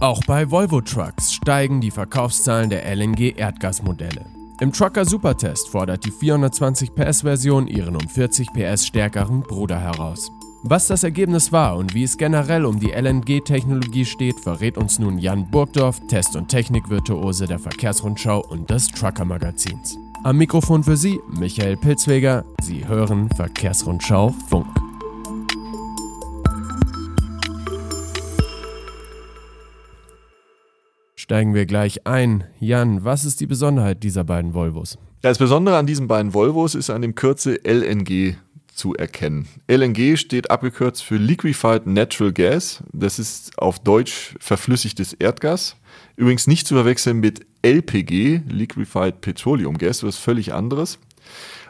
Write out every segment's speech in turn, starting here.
Auch bei Volvo Trucks steigen die Verkaufszahlen der LNG-Erdgasmodelle. Im Trucker Supertest fordert die 420 PS-Version ihren um 40 PS stärkeren Bruder heraus. Was das Ergebnis war und wie es generell um die LNG-Technologie steht, verrät uns nun Jan Burgdorf, Test- und Technikvirtuose der Verkehrsrundschau und des Trucker-Magazins. Am Mikrofon für Sie Michael Pilzweger. Sie hören Verkehrsrundschau Funk. Steigen wir gleich ein. Jan, was ist die Besonderheit dieser beiden Volvos? Das Besondere an diesen beiden Volvos ist an dem Kürzel LNG zu erkennen. LNG steht abgekürzt für Liquefied Natural Gas. Das ist auf Deutsch verflüssigtes Erdgas. Übrigens nicht zu verwechseln mit LPG, Liquefied Petroleum Gas, was völlig anderes.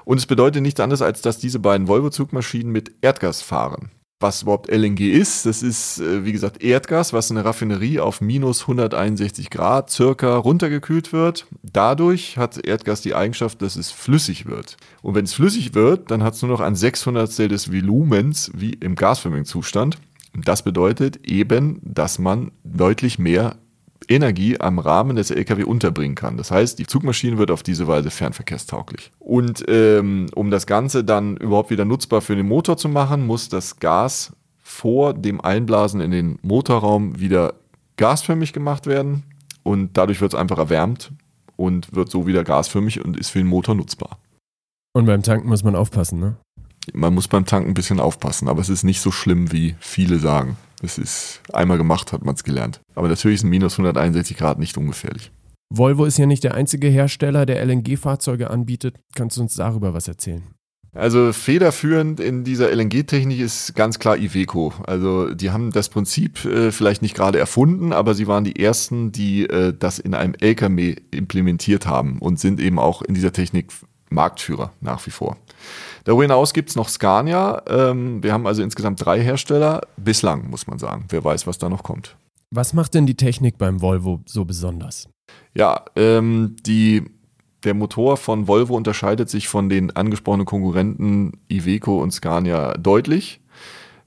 Und es bedeutet nichts anderes, als dass diese beiden Volvo-Zugmaschinen mit Erdgas fahren was überhaupt LNG ist. Das ist, äh, wie gesagt, Erdgas, was in der Raffinerie auf minus 161 Grad circa runtergekühlt wird. Dadurch hat Erdgas die Eigenschaft, dass es flüssig wird. Und wenn es flüssig wird, dann hat es nur noch ein 600 des Volumens wie im gasförmigen Zustand. Das bedeutet eben, dass man deutlich mehr Energie am Rahmen des LKW unterbringen kann. Das heißt, die Zugmaschine wird auf diese Weise fernverkehrstauglich. Und ähm, um das Ganze dann überhaupt wieder nutzbar für den Motor zu machen, muss das Gas vor dem Einblasen in den Motorraum wieder gasförmig gemacht werden und dadurch wird es einfach erwärmt und wird so wieder gasförmig und ist für den Motor nutzbar. Und beim Tanken muss man aufpassen, ne? Man muss beim Tanken ein bisschen aufpassen, aber es ist nicht so schlimm, wie viele sagen. Es ist einmal gemacht, hat man es gelernt. Aber natürlich sind minus 161 Grad nicht ungefährlich. Volvo ist ja nicht der einzige Hersteller, der LNG-Fahrzeuge anbietet. Kannst du uns darüber was erzählen? Also federführend in dieser LNG-Technik ist ganz klar Iveco. Also die haben das Prinzip äh, vielleicht nicht gerade erfunden, aber sie waren die ersten, die äh, das in einem LKW implementiert haben und sind eben auch in dieser Technik Marktführer nach wie vor. Darüber hinaus gibt es noch Scania. Ähm, wir haben also insgesamt drei Hersteller. Bislang, muss man sagen. Wer weiß, was da noch kommt. Was macht denn die Technik beim Volvo so besonders? Ja, ähm, die, der Motor von Volvo unterscheidet sich von den angesprochenen Konkurrenten Iveco und Scania deutlich.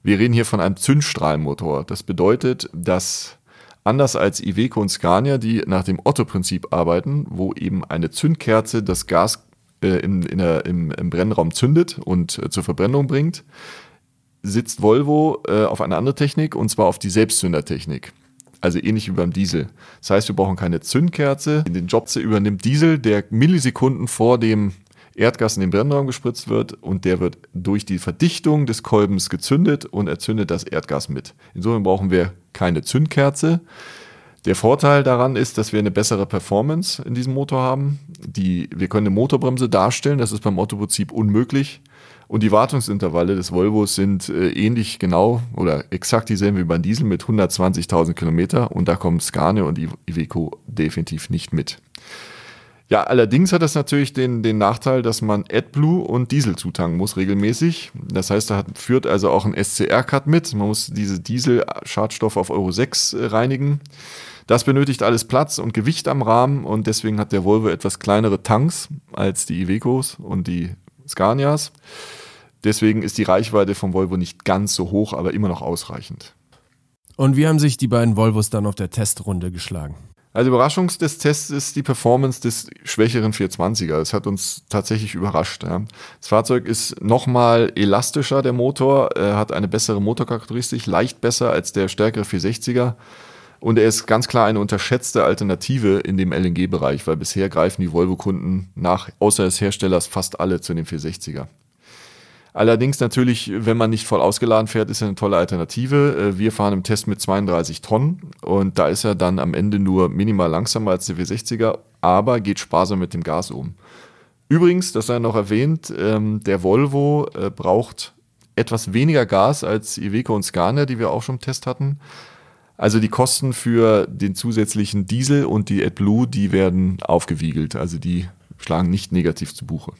Wir reden hier von einem Zündstrahlmotor. Das bedeutet, dass anders als Iveco und Scania, die nach dem Otto-Prinzip arbeiten, wo eben eine Zündkerze das Gas äh, in, in der, im, im, Brennraum zündet und äh, zur Verbrennung bringt, sitzt Volvo äh, auf eine andere Technik und zwar auf die Selbstzündertechnik. Also ähnlich wie beim Diesel. Das heißt, wir brauchen keine Zündkerze. Den Job übernimmt Diesel, der Millisekunden vor dem Erdgas in den Brennraum gespritzt wird und der wird durch die Verdichtung des Kolbens gezündet und erzündet das Erdgas mit. Insofern brauchen wir keine Zündkerze. Der Vorteil daran ist, dass wir eine bessere Performance in diesem Motor haben. Die, wir können eine Motorbremse darstellen, das ist beim Autoprinzip unmöglich. Und die Wartungsintervalle des Volvos sind äh, ähnlich genau oder exakt dieselben wie beim Diesel mit 120.000 Kilometer und da kommen Scania und Iveco definitiv nicht mit. Ja, allerdings hat das natürlich den, den Nachteil, dass man AdBlue und Diesel zutanken muss regelmäßig. Das heißt, da hat, führt also auch ein SCR-Cut mit. Man muss diese Diesel-Schadstoffe auf Euro 6 äh, reinigen. Das benötigt alles Platz und Gewicht am Rahmen und deswegen hat der Volvo etwas kleinere Tanks als die Ivecos und die Scanias. Deswegen ist die Reichweite vom Volvo nicht ganz so hoch, aber immer noch ausreichend. Und wie haben sich die beiden Volvos dann auf der Testrunde geschlagen? Also Überraschung des Tests ist die Performance des schwächeren 420er. Das hat uns tatsächlich überrascht. Ja. Das Fahrzeug ist nochmal elastischer, der Motor, er hat eine bessere Motorcharakteristik, leicht besser als der stärkere 460er. Und er ist ganz klar eine unterschätzte Alternative in dem LNG-Bereich, weil bisher greifen die Volvo-Kunden nach, außer des Herstellers, fast alle zu dem 460er. Allerdings natürlich, wenn man nicht voll ausgeladen fährt, ist er eine tolle Alternative. Äh, wir fahren im Test mit 32 Tonnen und da ist er dann am Ende nur minimal langsamer als der 460er, aber geht sparsam mit dem Gas um. Übrigens, das sei noch erwähnt, ähm, der Volvo äh, braucht etwas weniger Gas als Iveco und Scania, die wir auch schon im Test hatten. Also die Kosten für den zusätzlichen Diesel und die AdBlue, die werden aufgewiegelt. Also die schlagen nicht negativ zu Buche.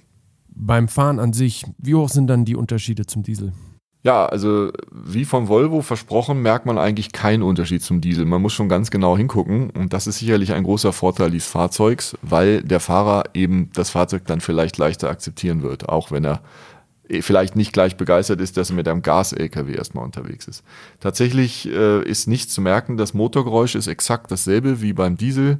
Beim Fahren an sich, wie hoch sind dann die Unterschiede zum Diesel? Ja, also wie von Volvo versprochen, merkt man eigentlich keinen Unterschied zum Diesel. Man muss schon ganz genau hingucken und das ist sicherlich ein großer Vorteil dieses Fahrzeugs, weil der Fahrer eben das Fahrzeug dann vielleicht leichter akzeptieren wird, auch wenn er eh, vielleicht nicht gleich begeistert ist, dass er mit einem Gas-LKW erstmal unterwegs ist. Tatsächlich äh, ist nicht zu merken, das Motorgeräusch ist exakt dasselbe wie beim Diesel.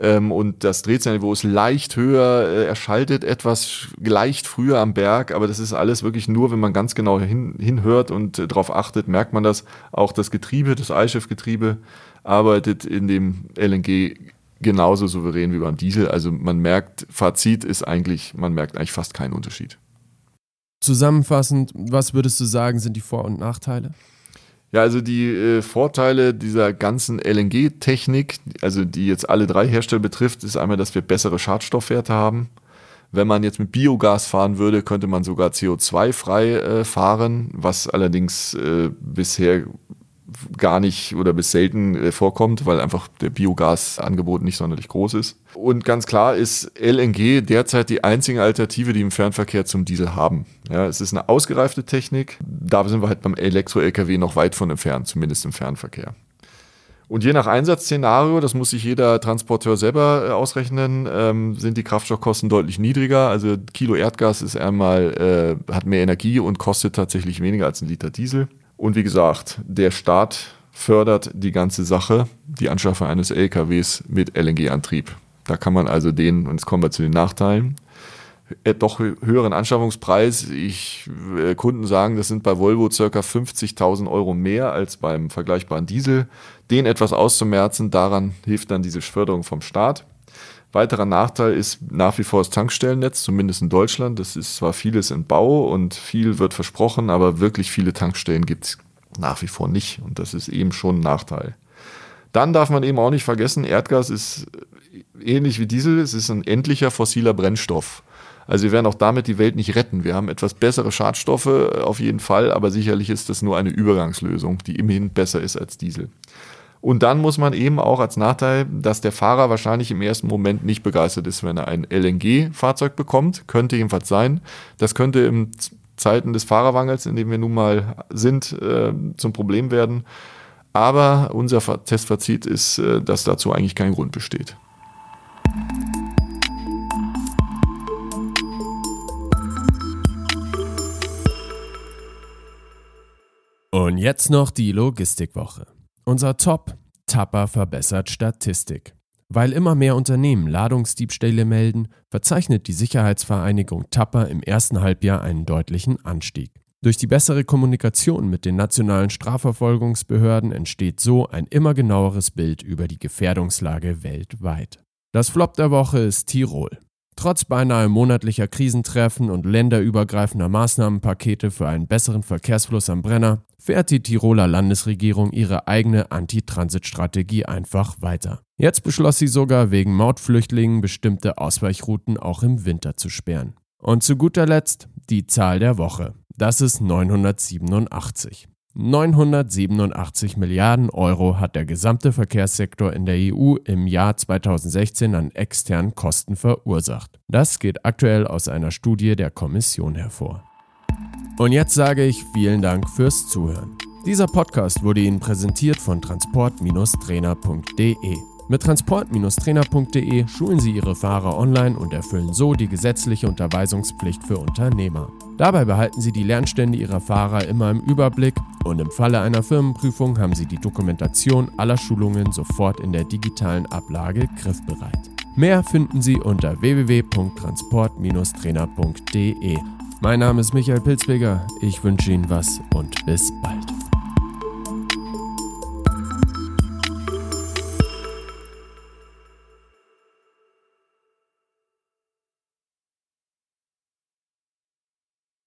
Ähm, und das Drehzahlniveau ist leicht höher, äh, er etwas leicht früher am Berg, aber das ist alles wirklich nur, wenn man ganz genau hin, hinhört und äh, darauf achtet, merkt man das. Auch das Getriebe, das Eischiffgetriebe, arbeitet in dem LNG genauso souverän wie beim Diesel. Also man merkt, Fazit ist eigentlich, man merkt eigentlich fast keinen Unterschied. Zusammenfassend, was würdest du sagen, sind die Vor- und Nachteile? Ja, also die äh, Vorteile dieser ganzen LNG-Technik, also die jetzt alle drei Hersteller betrifft, ist einmal, dass wir bessere Schadstoffwerte haben. Wenn man jetzt mit Biogas fahren würde, könnte man sogar CO2-frei äh, fahren, was allerdings äh, bisher gar nicht oder bis selten äh, vorkommt, weil einfach der Biogasangebot nicht sonderlich groß ist. Und ganz klar ist LNG derzeit die einzige Alternative, die im Fernverkehr zum Diesel haben. Ja, es ist eine ausgereifte Technik. Da sind wir halt beim Elektro-LKW noch weit von entfernt, zumindest im Fernverkehr. Und je nach Einsatzszenario, das muss sich jeder Transporteur selber äh, ausrechnen, ähm, sind die Kraftstoffkosten deutlich niedriger. Also Kilo Erdgas ist einmal, äh, hat mehr Energie und kostet tatsächlich weniger als ein Liter Diesel. Und wie gesagt, der Staat fördert die ganze Sache, die Anschaffung eines LKWs mit LNG-Antrieb. Da kann man also den, und jetzt kommen wir zu den Nachteilen, äh, doch höheren Anschaffungspreis. Ich, äh, Kunden sagen, das sind bei Volvo ca. 50.000 Euro mehr als beim vergleichbaren Diesel. Den etwas auszumerzen, daran hilft dann diese Förderung vom Staat. Weiterer Nachteil ist nach wie vor das Tankstellennetz, zumindest in Deutschland. Das ist zwar vieles in Bau und viel wird versprochen, aber wirklich viele Tankstellen gibt es nach wie vor nicht. Und das ist eben schon ein Nachteil. Dann darf man eben auch nicht vergessen, Erdgas ist ähnlich wie Diesel, es ist ein endlicher fossiler Brennstoff. Also wir werden auch damit die Welt nicht retten. Wir haben etwas bessere Schadstoffe auf jeden Fall, aber sicherlich ist das nur eine Übergangslösung, die immerhin besser ist als Diesel. Und dann muss man eben auch als Nachteil, dass der Fahrer wahrscheinlich im ersten Moment nicht begeistert ist, wenn er ein LNG-Fahrzeug bekommt. Könnte jedenfalls sein. Das könnte im Zeiten des Fahrerwangels, in dem wir nun mal sind, äh, zum Problem werden. Aber unser Testfazit ist, äh, dass dazu eigentlich kein Grund besteht. Und jetzt noch die Logistikwoche. Unser Top Tapper verbessert Statistik. Weil immer mehr Unternehmen Ladungsdiebstähle melden, verzeichnet die Sicherheitsvereinigung Tapper im ersten Halbjahr einen deutlichen Anstieg. Durch die bessere Kommunikation mit den nationalen Strafverfolgungsbehörden entsteht so ein immer genaueres Bild über die Gefährdungslage weltweit. Das Flop der Woche ist Tirol. Trotz beinahe monatlicher Krisentreffen und länderübergreifender Maßnahmenpakete für einen besseren Verkehrsfluss am Brenner fährt die Tiroler Landesregierung ihre eigene Anti-Transit-Strategie einfach weiter. Jetzt beschloss sie sogar, wegen Mautflüchtlingen bestimmte Ausweichrouten auch im Winter zu sperren. Und zu guter Letzt die Zahl der Woche. Das ist 987. 987 Milliarden Euro hat der gesamte Verkehrssektor in der EU im Jahr 2016 an externen Kosten verursacht. Das geht aktuell aus einer Studie der Kommission hervor. Und jetzt sage ich vielen Dank fürs Zuhören. Dieser Podcast wurde Ihnen präsentiert von transport-trainer.de. Mit transport-trainer.de schulen Sie Ihre Fahrer online und erfüllen so die gesetzliche Unterweisungspflicht für Unternehmer. Dabei behalten Sie die Lernstände Ihrer Fahrer immer im Überblick und im Falle einer Firmenprüfung haben Sie die Dokumentation aller Schulungen sofort in der digitalen Ablage griffbereit. Mehr finden Sie unter www.transport-trainer.de. Mein Name ist Michael Pilzweger, ich wünsche Ihnen was und bis bald.